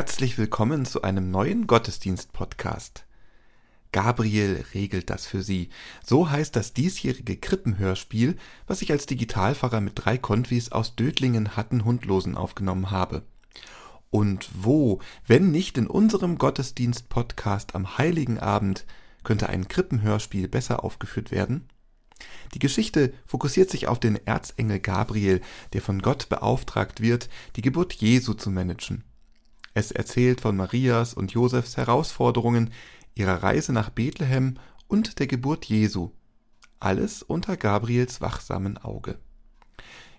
Herzlich willkommen zu einem neuen Gottesdienst-Podcast. Gabriel regelt das für Sie. So heißt das diesjährige Krippenhörspiel, was ich als Digitalpfarrer mit drei Konfis aus Dödlingen Hatten Hundlosen aufgenommen habe. Und wo, wenn nicht in unserem Gottesdienst-Podcast am Heiligen Abend, könnte ein Krippenhörspiel besser aufgeführt werden? Die Geschichte fokussiert sich auf den Erzengel Gabriel, der von Gott beauftragt wird, die Geburt Jesu zu managen. Es erzählt von Marias und Josefs Herausforderungen, ihrer Reise nach Bethlehem und der Geburt Jesu. Alles unter Gabriels wachsamen Auge.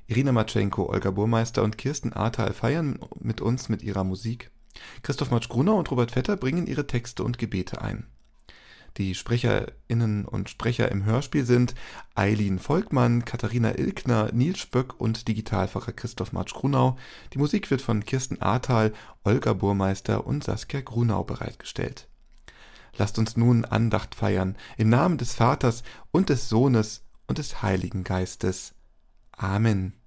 Irina Matschenko, Olga Burmeister und Kirsten Ahrtal feiern mit uns mit ihrer Musik. Christoph Matsch-Gruner und Robert Vetter bringen ihre Texte und Gebete ein. Die Sprecherinnen und Sprecher im Hörspiel sind Eileen Volkmann, Katharina Ilkner, Nils Spöck und Digitalfacher Christoph Marsch Grunau. Die Musik wird von Kirsten Ahrtal, Olga Burmeister und Saskia Grunau bereitgestellt. Lasst uns nun Andacht feiern im Namen des Vaters und des Sohnes und des Heiligen Geistes. Amen.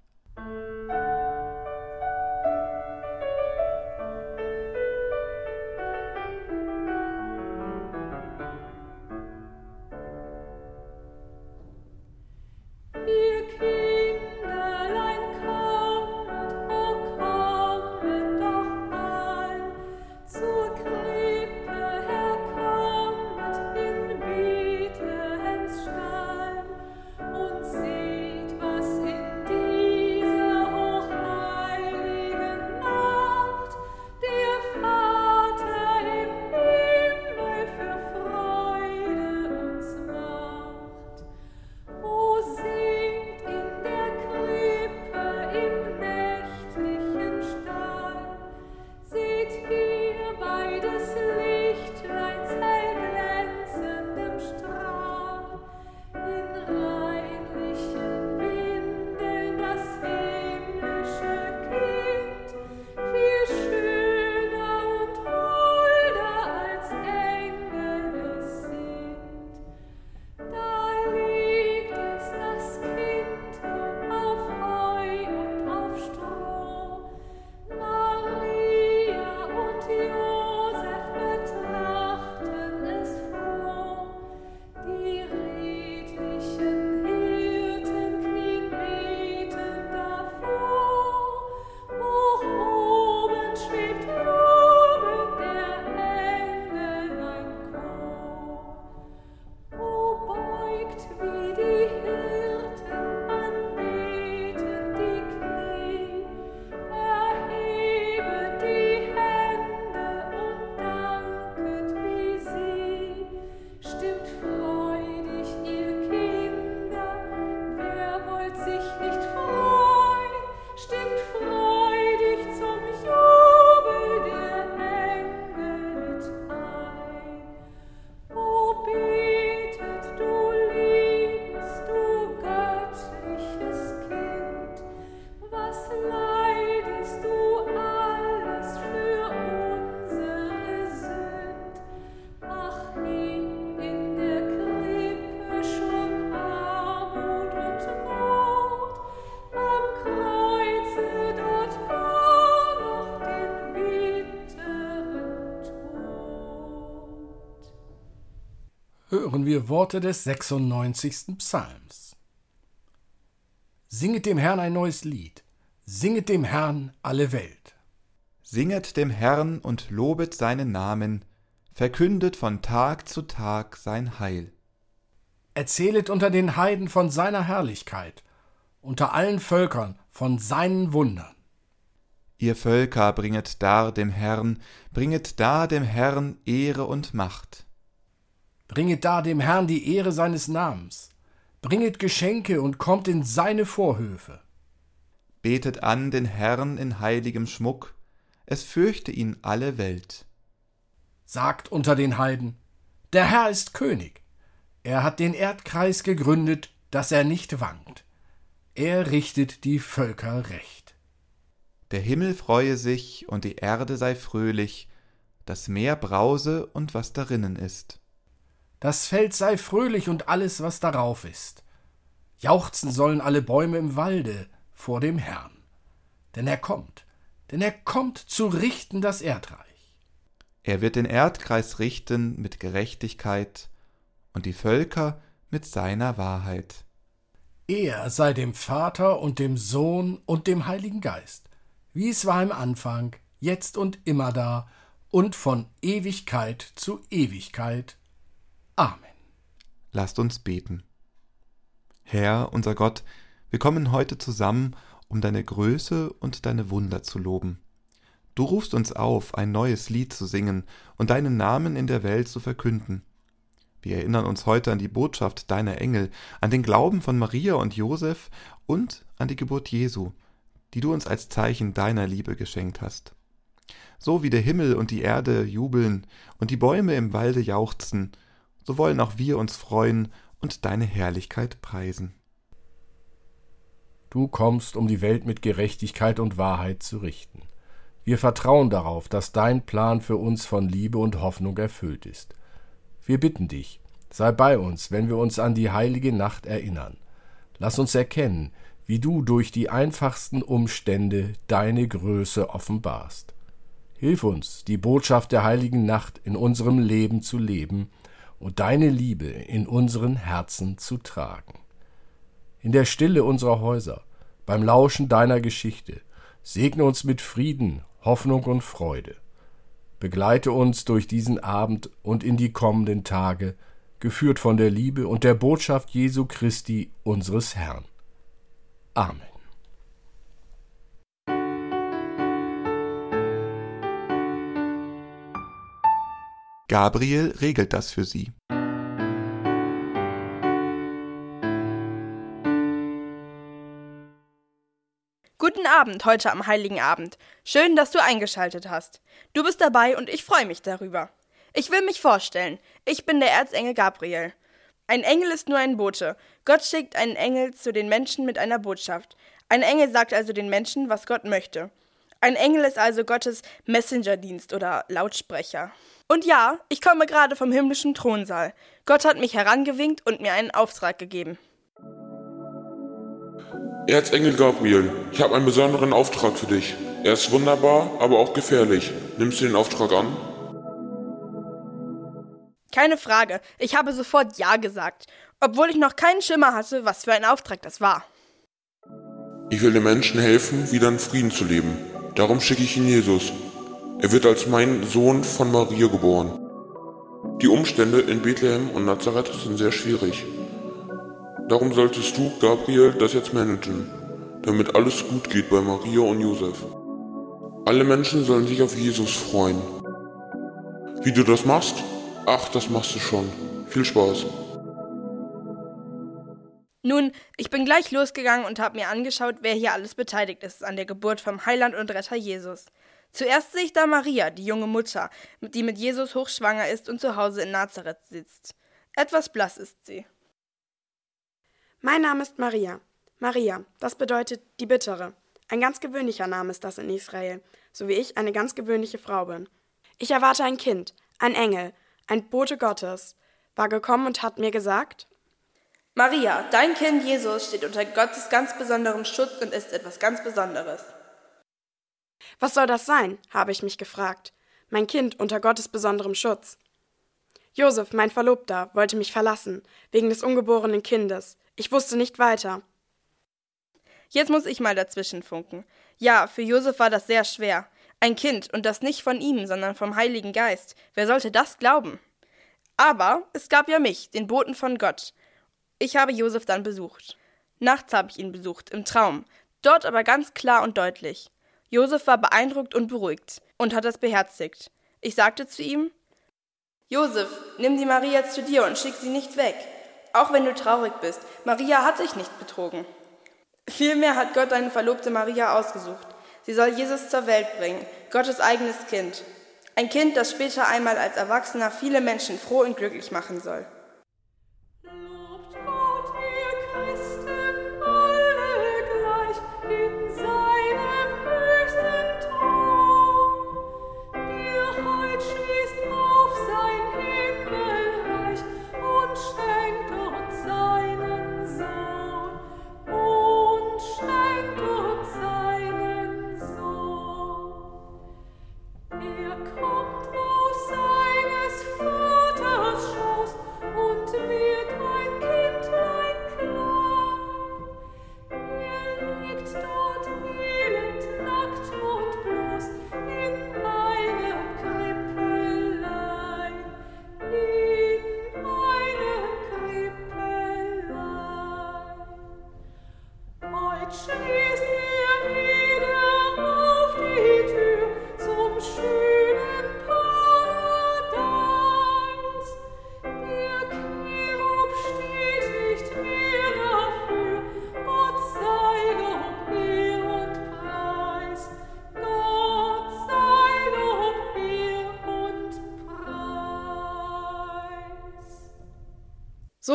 Hören wir Worte des 96. Psalms. Singet dem Herrn ein neues Lied, singet dem Herrn alle Welt. Singet dem Herrn und lobet seinen Namen, verkündet von Tag zu Tag sein Heil. Erzählet unter den Heiden von seiner Herrlichkeit, unter allen Völkern von seinen Wundern. Ihr Völker bringet dar dem Herrn, bringet dar dem Herrn Ehre und Macht. Bringet da dem Herrn die Ehre seines Namens. Bringet Geschenke und kommt in seine Vorhöfe. Betet an den Herrn in heiligem Schmuck, es fürchte ihn alle Welt. Sagt unter den Heiden, der Herr ist König. Er hat den Erdkreis gegründet, dass er nicht wankt. Er richtet die Völker recht. Der Himmel freue sich und die Erde sei fröhlich, das Meer brause und was darinnen ist. Das Feld sei fröhlich und alles, was darauf ist. Jauchzen sollen alle Bäume im Walde vor dem Herrn. Denn er kommt, denn er kommt zu richten das Erdreich. Er wird den Erdkreis richten mit Gerechtigkeit und die Völker mit seiner Wahrheit. Er sei dem Vater und dem Sohn und dem Heiligen Geist, wie es war im Anfang, jetzt und immer da und von Ewigkeit zu Ewigkeit. Amen. Lasst uns beten. Herr, unser Gott, wir kommen heute zusammen, um deine Größe und deine Wunder zu loben. Du rufst uns auf, ein neues Lied zu singen und deinen Namen in der Welt zu verkünden. Wir erinnern uns heute an die Botschaft deiner Engel, an den Glauben von Maria und Josef und an die Geburt Jesu, die du uns als Zeichen deiner Liebe geschenkt hast. So wie der Himmel und die Erde jubeln und die Bäume im Walde jauchzen, so wollen auch wir uns freuen und deine Herrlichkeit preisen. Du kommst, um die Welt mit Gerechtigkeit und Wahrheit zu richten. Wir vertrauen darauf, dass dein Plan für uns von Liebe und Hoffnung erfüllt ist. Wir bitten dich, sei bei uns, wenn wir uns an die heilige Nacht erinnern. Lass uns erkennen, wie du durch die einfachsten Umstände deine Größe offenbarst. Hilf uns, die Botschaft der heiligen Nacht in unserem Leben zu leben und deine Liebe in unseren Herzen zu tragen. In der Stille unserer Häuser, beim Lauschen deiner Geschichte, segne uns mit Frieden, Hoffnung und Freude. Begleite uns durch diesen Abend und in die kommenden Tage, geführt von der Liebe und der Botschaft Jesu Christi, unseres Herrn. Amen. Gabriel regelt das für sie. Guten Abend heute am Heiligen Abend. Schön, dass du eingeschaltet hast. Du bist dabei und ich freue mich darüber. Ich will mich vorstellen. Ich bin der Erzengel Gabriel. Ein Engel ist nur ein Bote. Gott schickt einen Engel zu den Menschen mit einer Botschaft. Ein Engel sagt also den Menschen, was Gott möchte. Ein Engel ist also Gottes Messengerdienst oder Lautsprecher. Und ja, ich komme gerade vom himmlischen Thronsaal. Gott hat mich herangewinkt und mir einen Auftrag gegeben. Erzengel Gabriel, ich habe einen besonderen Auftrag für dich. Er ist wunderbar, aber auch gefährlich. Nimmst du den Auftrag an? Keine Frage, ich habe sofort Ja gesagt, obwohl ich noch keinen Schimmer hatte, was für ein Auftrag das war. Ich will den Menschen helfen, wieder in Frieden zu leben. Darum schicke ich ihn Jesus. Er wird als mein Sohn von Maria geboren. Die Umstände in Bethlehem und Nazareth sind sehr schwierig. Darum solltest du, Gabriel, das jetzt managen, damit alles gut geht bei Maria und Josef. Alle Menschen sollen sich auf Jesus freuen. Wie du das machst? Ach, das machst du schon. Viel Spaß. Nun, ich bin gleich losgegangen und habe mir angeschaut, wer hier alles beteiligt ist an der Geburt vom Heiland und Retter Jesus. Zuerst sehe ich da Maria, die junge Mutter, die mit Jesus hochschwanger ist und zu Hause in Nazareth sitzt. Etwas blass ist sie. Mein Name ist Maria. Maria, das bedeutet die Bittere. Ein ganz gewöhnlicher Name ist das in Israel, so wie ich eine ganz gewöhnliche Frau bin. Ich erwarte ein Kind, ein Engel, ein Bote Gottes, war gekommen und hat mir gesagt, Maria, dein Kind Jesus steht unter Gottes ganz besonderem Schutz und ist etwas ganz Besonderes. Was soll das sein? habe ich mich gefragt. Mein Kind unter Gottes besonderem Schutz. Josef, mein Verlobter, wollte mich verlassen, wegen des ungeborenen Kindes. Ich wusste nicht weiter. Jetzt muss ich mal dazwischen funken. Ja, für Josef war das sehr schwer. Ein Kind, und das nicht von ihm, sondern vom Heiligen Geist. Wer sollte das glauben? Aber es gab ja mich, den Boten von Gott. Ich habe Josef dann besucht. Nachts habe ich ihn besucht, im Traum, dort aber ganz klar und deutlich. Josef war beeindruckt und beruhigt und hat es beherzigt. Ich sagte zu ihm: Josef, nimm die Maria zu dir und schick sie nicht weg. Auch wenn du traurig bist, Maria hat sich nicht betrogen. Vielmehr hat Gott deine Verlobte Maria ausgesucht. Sie soll Jesus zur Welt bringen, Gottes eigenes Kind. Ein Kind, das später einmal als Erwachsener viele Menschen froh und glücklich machen soll.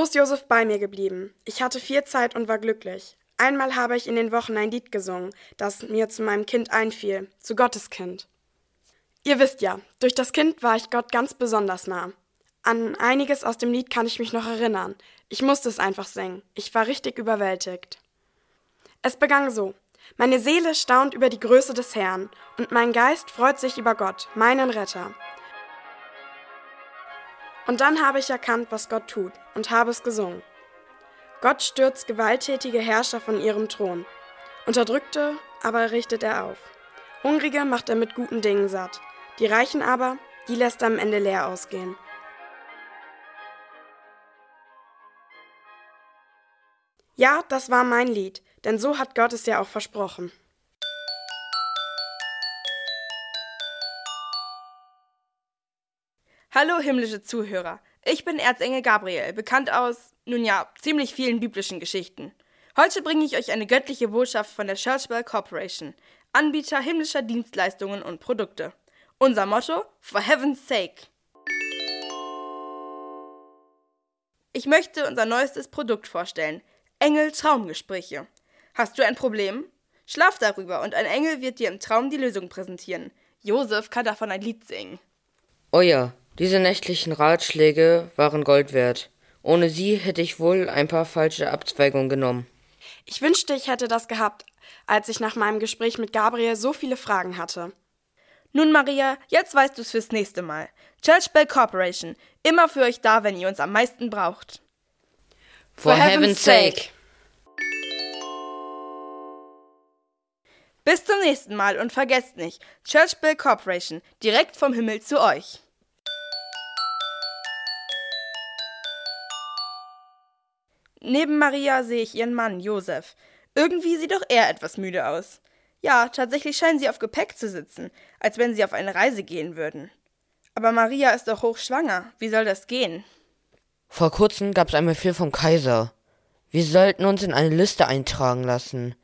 So ist Josef bei mir geblieben. Ich hatte viel Zeit und war glücklich. Einmal habe ich in den Wochen ein Lied gesungen, das mir zu meinem Kind einfiel, zu Gottes Kind. Ihr wisst ja, durch das Kind war ich Gott ganz besonders nah. An einiges aus dem Lied kann ich mich noch erinnern. Ich musste es einfach singen. Ich war richtig überwältigt. Es begann so. Meine Seele staunt über die Größe des Herrn, und mein Geist freut sich über Gott, meinen Retter. Und dann habe ich erkannt, was Gott tut, und habe es gesungen. Gott stürzt gewalttätige Herrscher von ihrem Thron. Unterdrückte aber richtet er auf. Hungrige macht er mit guten Dingen satt. Die Reichen aber, die lässt er am Ende leer ausgehen. Ja, das war mein Lied, denn so hat Gott es ja auch versprochen. Hallo himmlische Zuhörer. Ich bin Erzengel Gabriel, bekannt aus, nun ja, ziemlich vielen biblischen Geschichten. Heute bringe ich euch eine göttliche Botschaft von der Church Bell Corporation, Anbieter himmlischer Dienstleistungen und Produkte. Unser Motto: For Heaven's Sake. Ich möchte unser neuestes Produkt vorstellen: Engel Traumgespräche. Hast du ein Problem? Schlaf darüber und ein Engel wird dir im Traum die Lösung präsentieren. Josef kann davon ein Lied singen. Oh ja, diese nächtlichen Ratschläge waren Gold wert. Ohne sie hätte ich wohl ein paar falsche Abzweigungen genommen. Ich wünschte, ich hätte das gehabt, als ich nach meinem Gespräch mit Gabriel so viele Fragen hatte. Nun, Maria, jetzt weißt du's fürs nächste Mal. Church Bell Corporation, immer für euch da, wenn ihr uns am meisten braucht. For, For heaven's sake. Bis zum nächsten Mal und vergesst nicht, Church Bell Corporation, direkt vom Himmel zu euch. Neben Maria sehe ich ihren Mann, Josef. Irgendwie sieht auch er etwas müde aus. Ja, tatsächlich scheinen sie auf Gepäck zu sitzen, als wenn sie auf eine Reise gehen würden. Aber Maria ist doch hochschwanger. Wie soll das gehen? Vor kurzem gab es einen Befehl vom Kaiser. Wir sollten uns in eine Liste eintragen lassen.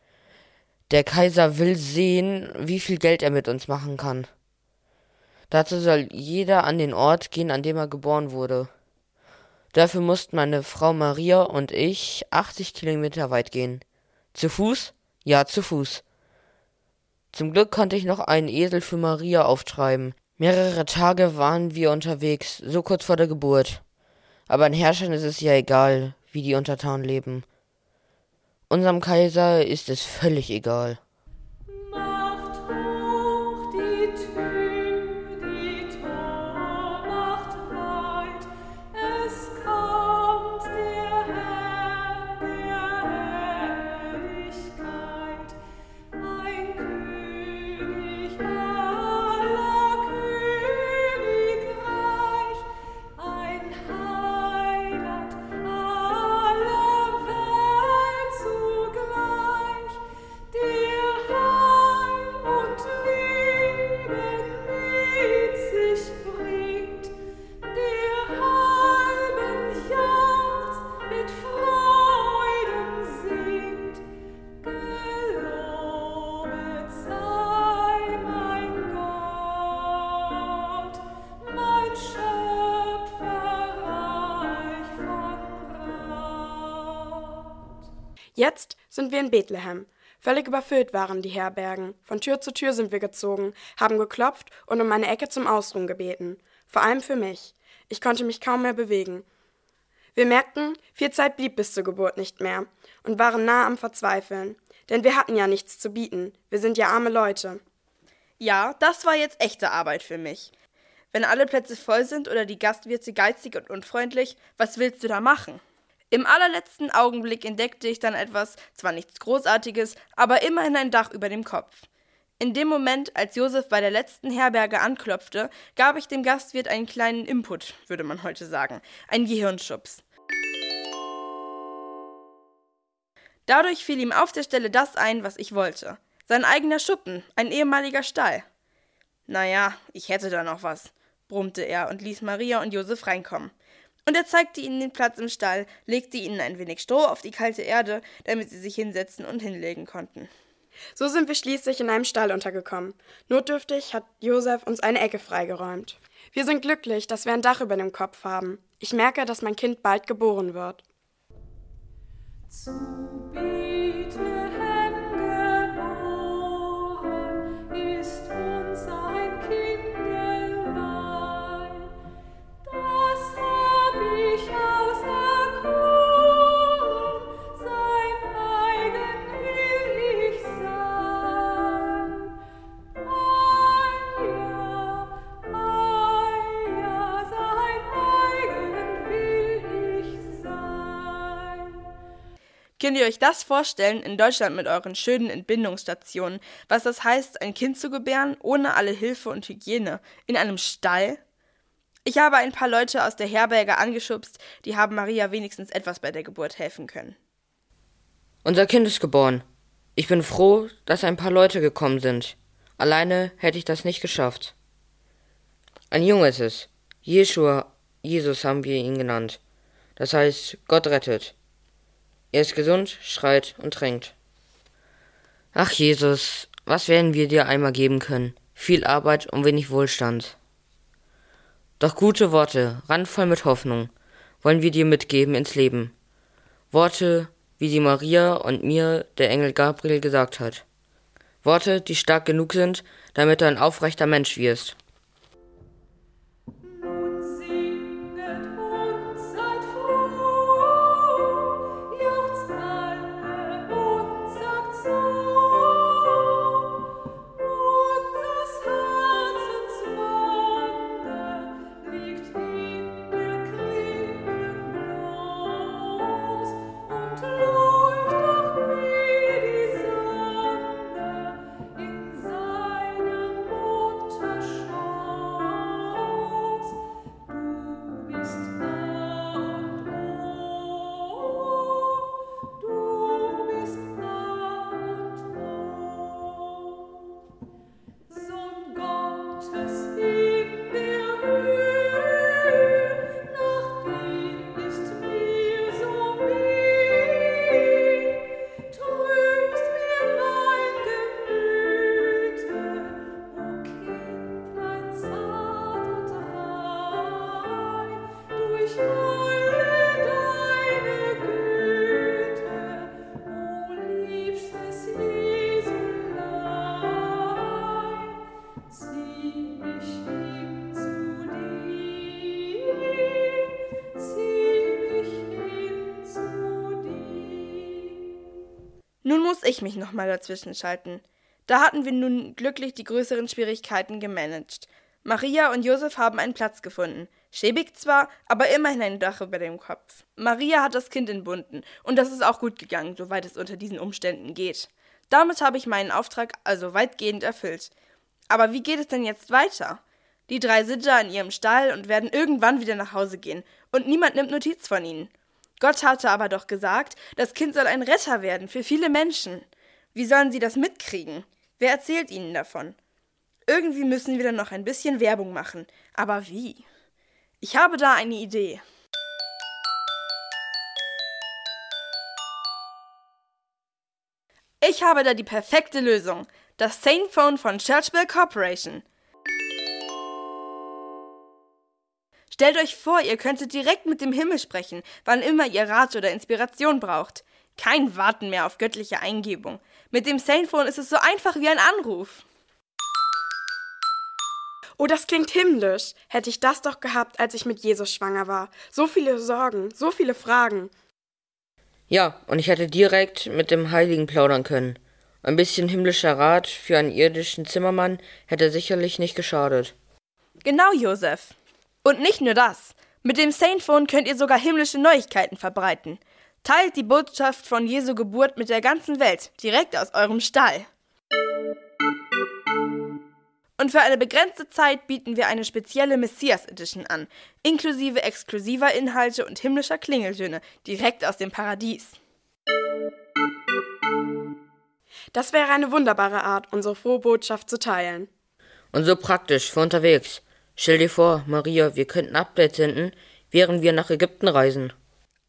Der Kaiser will sehen, wie viel Geld er mit uns machen kann. Dazu soll jeder an den Ort gehen, an dem er geboren wurde. Dafür mussten meine Frau Maria und ich 80 Kilometer weit gehen. Zu Fuß? Ja, zu Fuß. Zum Glück konnte ich noch einen Esel für Maria auftreiben. Mehrere Tage waren wir unterwegs, so kurz vor der Geburt. Aber an Herrschern ist es ja egal, wie die Untertanen leben. Unserem Kaiser ist es völlig egal. In Bethlehem. Völlig überfüllt waren die Herbergen. Von Tür zu Tür sind wir gezogen, haben geklopft und um eine Ecke zum Ausruhen gebeten. Vor allem für mich. Ich konnte mich kaum mehr bewegen. Wir merkten, viel Zeit blieb bis zur Geburt nicht mehr und waren nah am Verzweifeln. Denn wir hatten ja nichts zu bieten. Wir sind ja arme Leute. Ja, das war jetzt echte Arbeit für mich. Wenn alle Plätze voll sind oder die Gastwirte geizig und unfreundlich, was willst du da machen? Im allerletzten Augenblick entdeckte ich dann etwas, zwar nichts Großartiges, aber immerhin ein Dach über dem Kopf. In dem Moment, als Josef bei der letzten Herberge anklopfte, gab ich dem Gastwirt einen kleinen Input, würde man heute sagen, einen Gehirnschubs. Dadurch fiel ihm auf der Stelle das ein, was ich wollte. Sein eigener Schuppen, ein ehemaliger Stall. Naja, ich hätte da noch was, brummte er und ließ Maria und Josef reinkommen und er zeigte ihnen den Platz im Stall, legte ihnen ein wenig Stroh auf die kalte Erde, damit sie sich hinsetzen und hinlegen konnten. So sind wir schließlich in einem Stall untergekommen. Notdürftig hat Josef uns eine Ecke freigeräumt. Wir sind glücklich, dass wir ein Dach über dem Kopf haben. Ich merke, dass mein Kind bald geboren wird. Zu Könnt ihr euch das vorstellen in Deutschland mit euren schönen Entbindungsstationen, was das heißt, ein Kind zu gebären, ohne alle Hilfe und Hygiene, in einem Stall? Ich habe ein paar Leute aus der Herberge angeschubst, die haben Maria wenigstens etwas bei der Geburt helfen können. Unser Kind ist geboren. Ich bin froh, dass ein paar Leute gekommen sind. Alleine hätte ich das nicht geschafft. Ein Junge ist es. Jeschua, Jesus haben wir ihn genannt. Das heißt, Gott rettet. Er ist gesund, schreit und trinkt. Ach Jesus, was werden wir dir einmal geben können? Viel Arbeit und wenig Wohlstand. Doch gute Worte, randvoll mit Hoffnung, wollen wir dir mitgeben ins Leben. Worte, wie sie Maria und mir der Engel Gabriel gesagt hat. Worte, die stark genug sind, damit du ein aufrechter Mensch wirst. Ich mich nochmal dazwischen schalten. Da hatten wir nun glücklich die größeren Schwierigkeiten gemanagt. Maria und Josef haben einen Platz gefunden. Schäbig zwar, aber immerhin ein Dach über dem Kopf. Maria hat das Kind entbunden und das ist auch gut gegangen, soweit es unter diesen Umständen geht. Damit habe ich meinen Auftrag also weitgehend erfüllt. Aber wie geht es denn jetzt weiter? Die drei sind da in ihrem Stall und werden irgendwann wieder nach Hause gehen und niemand nimmt Notiz von ihnen. Gott hatte aber doch gesagt, das Kind soll ein Retter werden für viele Menschen. Wie sollen sie das mitkriegen? Wer erzählt ihnen davon? Irgendwie müssen wir dann noch ein bisschen Werbung machen. Aber wie? Ich habe da eine Idee. Ich habe da die perfekte Lösung. Das Sane Phone von Church Bell Corporation. Stellt euch vor, ihr könntet direkt mit dem Himmel sprechen, wann immer ihr Rat oder Inspiration braucht. Kein Warten mehr auf göttliche Eingebung. Mit dem Sanephone ist es so einfach wie ein Anruf. Oh, das klingt himmlisch. Hätte ich das doch gehabt, als ich mit Jesus schwanger war. So viele Sorgen, so viele Fragen. Ja, und ich hätte direkt mit dem Heiligen plaudern können. Ein bisschen himmlischer Rat für einen irdischen Zimmermann hätte sicherlich nicht geschadet. Genau, Josef. Und nicht nur das. Mit dem Saintphone könnt ihr sogar himmlische Neuigkeiten verbreiten. Teilt die Botschaft von Jesu Geburt mit der ganzen Welt, direkt aus eurem Stall. Und für eine begrenzte Zeit bieten wir eine spezielle Messias Edition an, inklusive exklusiver Inhalte und himmlischer Klingeltöne, direkt aus dem Paradies. Das wäre eine wunderbare Art, unsere frohe Botschaft zu teilen. Und so praktisch für unterwegs. Stell dir vor, Maria, wir könnten Updates senden, während wir nach Ägypten reisen.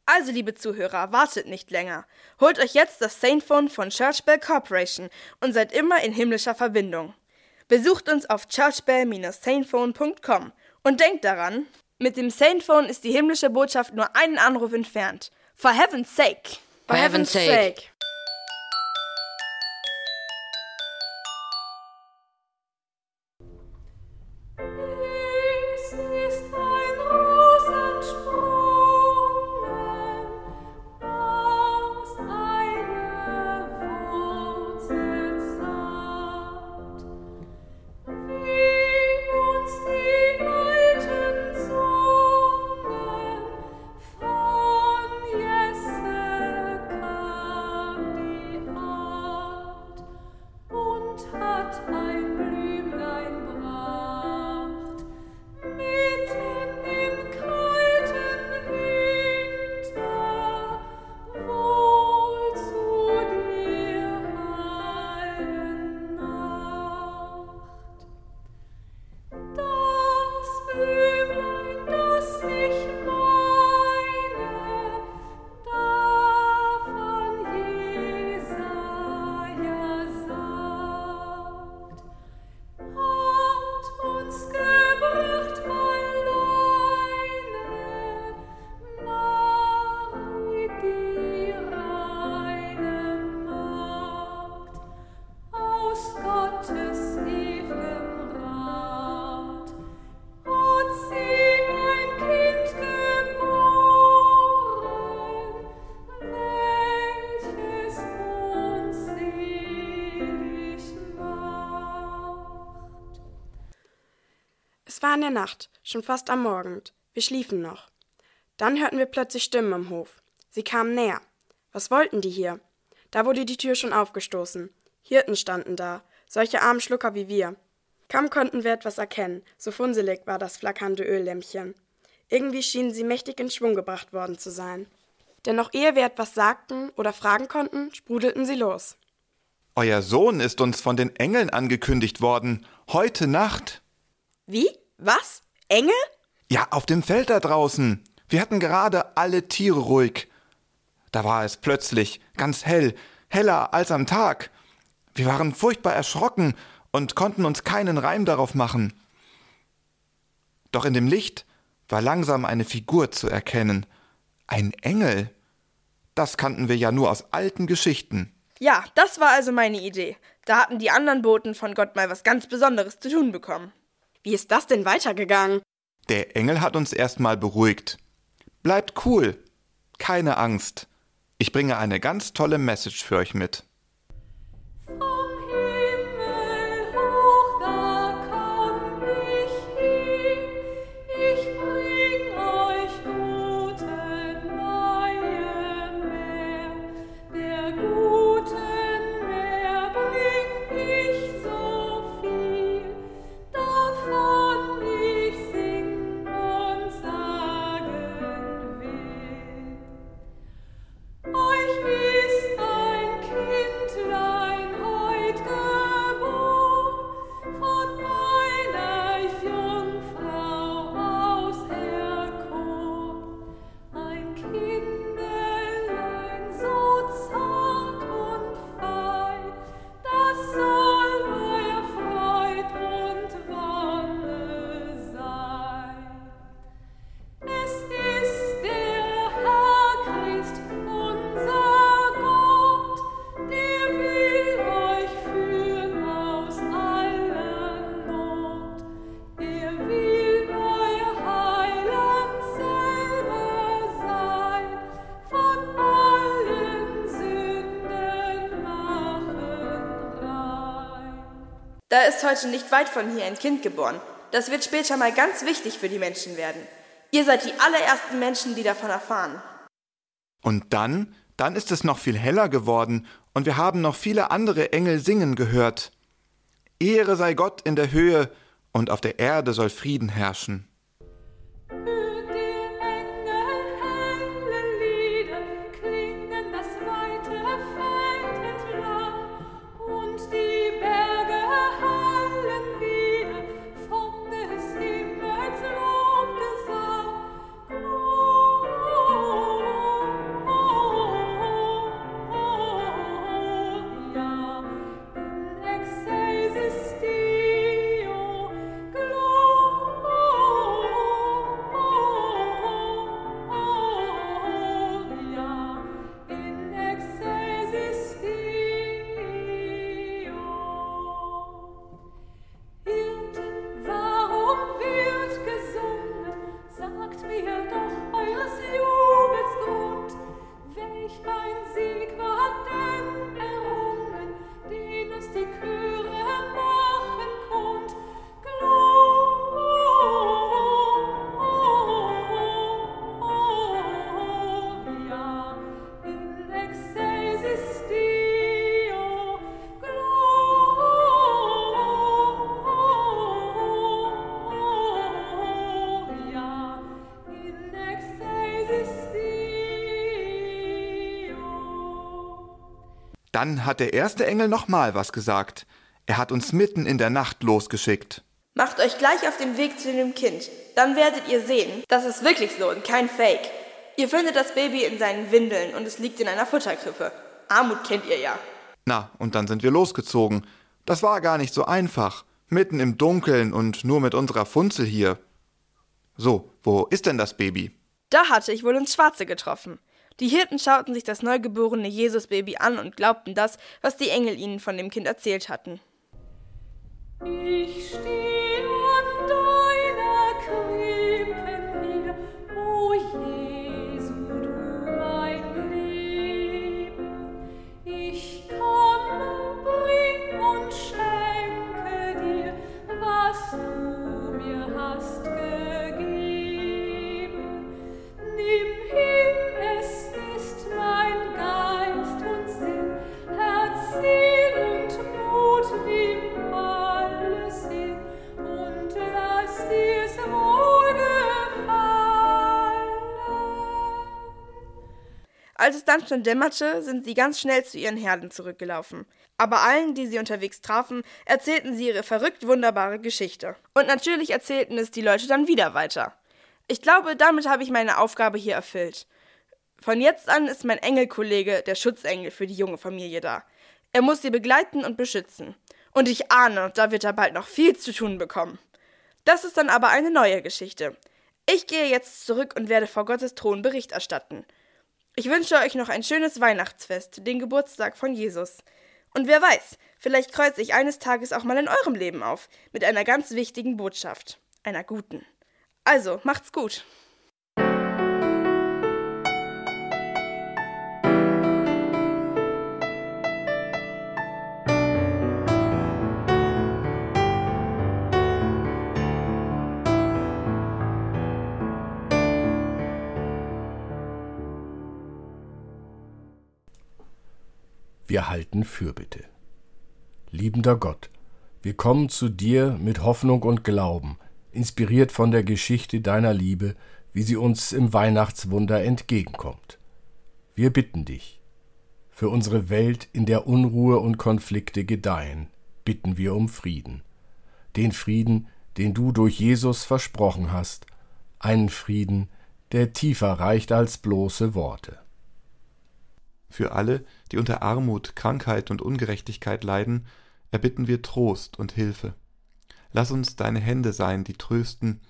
Also, liebe Zuhörer, wartet nicht länger. Holt euch jetzt das Saintphone von Church Bell Corporation und seid immer in himmlischer Verbindung. Besucht uns auf churchbell-saintphone.com und denkt daran, Mit dem Saintphone ist die himmlische Botschaft nur einen Anruf entfernt. For heaven's sake. For heaven's sake. Es war in der Nacht, schon fast am Morgen. Wir schliefen noch. Dann hörten wir plötzlich Stimmen im Hof. Sie kamen näher. Was wollten die hier? Da wurde die Tür schon aufgestoßen. Hirten standen da, solche armen Schlucker wie wir. Kaum konnten wir etwas erkennen, so funselig war das flackernde Öllämpchen. Irgendwie schienen sie mächtig in Schwung gebracht worden zu sein. Denn noch ehe wir etwas sagten oder fragen konnten, sprudelten sie los. Euer Sohn ist uns von den Engeln angekündigt worden. Heute Nacht. Wie? Was? Engel? Ja, auf dem Feld da draußen. Wir hatten gerade alle Tiere ruhig. Da war es plötzlich ganz hell, heller als am Tag. Wir waren furchtbar erschrocken und konnten uns keinen Reim darauf machen. Doch in dem Licht war langsam eine Figur zu erkennen. Ein Engel. Das kannten wir ja nur aus alten Geschichten. Ja, das war also meine Idee. Da hatten die anderen Boten von Gott mal was ganz Besonderes zu tun bekommen. Wie ist das denn weitergegangen? Der Engel hat uns erstmal beruhigt. Bleibt cool. Keine Angst. Ich bringe eine ganz tolle Message für euch mit. Da ist heute nicht weit von hier ein Kind geboren. Das wird später mal ganz wichtig für die Menschen werden. Ihr seid die allerersten Menschen, die davon erfahren. Und dann, dann ist es noch viel heller geworden und wir haben noch viele andere Engel singen gehört. Ehre sei Gott in der Höhe und auf der Erde soll Frieden herrschen. Dann hat der erste Engel nochmal was gesagt. Er hat uns mitten in der Nacht losgeschickt. Macht euch gleich auf den Weg zu dem Kind. Dann werdet ihr sehen, das ist wirklich so und kein Fake. Ihr findet das Baby in seinen Windeln und es liegt in einer Futterkrippe. Armut kennt ihr ja. Na, und dann sind wir losgezogen. Das war gar nicht so einfach. Mitten im Dunkeln und nur mit unserer Funzel hier. So, wo ist denn das Baby? Da hatte ich wohl ins Schwarze getroffen. Die Hirten schauten sich das neugeborene Jesusbaby an und glaubten das, was die Engel ihnen von dem Kind erzählt hatten. Ich steh Als es dann schon dämmerte, sind sie ganz schnell zu ihren Herden zurückgelaufen. Aber allen, die sie unterwegs trafen, erzählten sie ihre verrückt wunderbare Geschichte. Und natürlich erzählten es die Leute dann wieder weiter. Ich glaube, damit habe ich meine Aufgabe hier erfüllt. Von jetzt an ist mein Engelkollege der Schutzengel für die junge Familie da. Er muss sie begleiten und beschützen. Und ich ahne, da wird er bald noch viel zu tun bekommen. Das ist dann aber eine neue Geschichte. Ich gehe jetzt zurück und werde vor Gottes Thron Bericht erstatten. Ich wünsche euch noch ein schönes Weihnachtsfest, den Geburtstag von Jesus. Und wer weiß, vielleicht kreuze ich eines Tages auch mal in eurem Leben auf, mit einer ganz wichtigen Botschaft, einer guten. Also, macht's gut. Wir halten Fürbitte. Liebender Gott, wir kommen zu dir mit Hoffnung und Glauben, inspiriert von der Geschichte deiner Liebe, wie sie uns im Weihnachtswunder entgegenkommt. Wir bitten dich. Für unsere Welt, in der Unruhe und Konflikte gedeihen, bitten wir um Frieden. Den Frieden, den du durch Jesus versprochen hast, einen Frieden, der tiefer reicht als bloße Worte. Für alle, die unter Armut, Krankheit und Ungerechtigkeit leiden, erbitten wir Trost und Hilfe. Lass uns deine Hände sein, die trösten,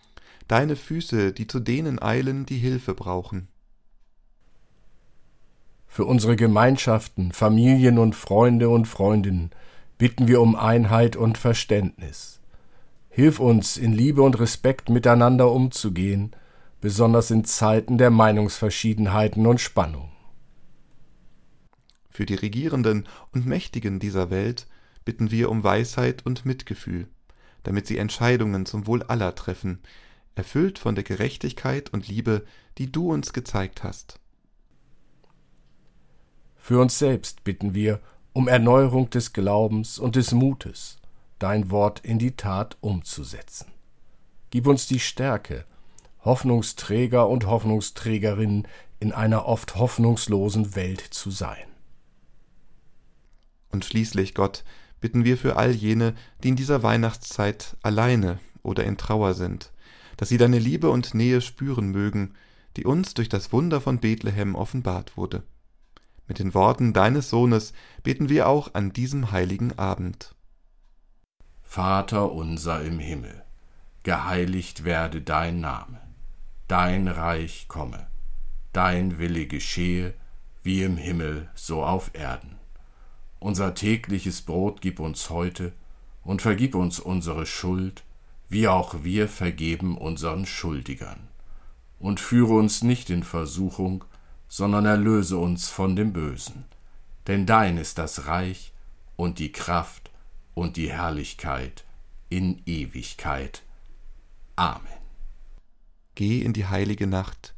deine Füße, die zu denen eilen, die Hilfe brauchen. Für unsere Gemeinschaften, Familien und Freunde und Freundinnen bitten wir um Einheit und Verständnis. Hilf uns, in Liebe und Respekt miteinander umzugehen, besonders in Zeiten der Meinungsverschiedenheiten und Spannung. Für die Regierenden und Mächtigen dieser Welt bitten wir um Weisheit und Mitgefühl, damit sie Entscheidungen zum Wohl aller treffen, erfüllt von der Gerechtigkeit und Liebe, die du uns gezeigt hast. Für uns selbst bitten wir um Erneuerung des Glaubens und des Mutes, dein Wort in die Tat umzusetzen. Gib uns die Stärke, Hoffnungsträger und Hoffnungsträgerinnen in einer oft hoffnungslosen Welt zu sein. Und schließlich, Gott, bitten wir für all jene, die in dieser Weihnachtszeit alleine oder in Trauer sind, dass sie deine Liebe und Nähe spüren mögen, die uns durch das Wunder von Bethlehem offenbart wurde. Mit den Worten deines Sohnes beten wir auch an diesem heiligen Abend. Vater unser im Himmel, geheiligt werde dein Name, dein Reich komme, dein Wille geschehe, wie im Himmel so auf Erden. Unser tägliches Brot gib uns heute und vergib uns unsere Schuld, wie auch wir vergeben unseren Schuldigern. Und führe uns nicht in Versuchung, sondern erlöse uns von dem Bösen. Denn dein ist das Reich und die Kraft und die Herrlichkeit in Ewigkeit. Amen. Geh in die heilige Nacht,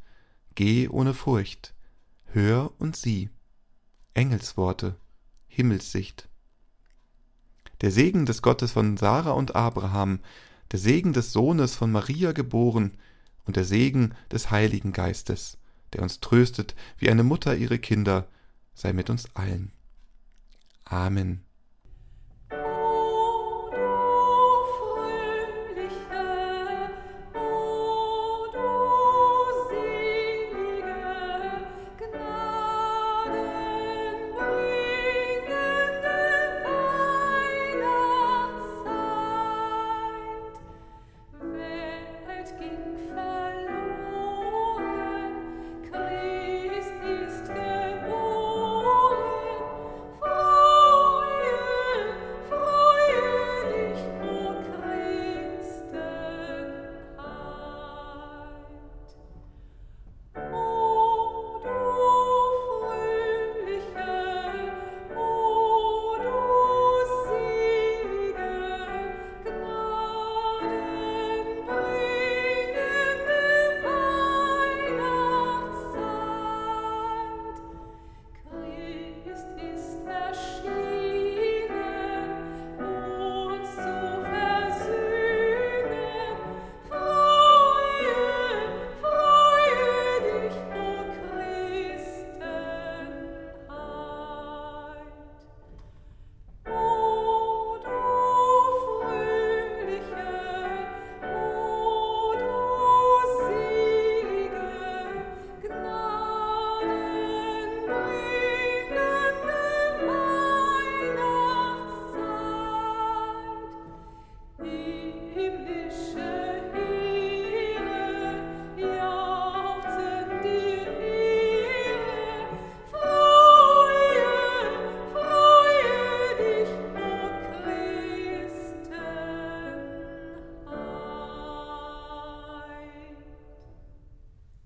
geh ohne Furcht, hör und sieh. Engelsworte, Himmelssicht. Der Segen des Gottes von Sarah und Abraham, der Segen des Sohnes von Maria geboren und der Segen des Heiligen Geistes, der uns tröstet wie eine Mutter ihre Kinder, sei mit uns allen. Amen.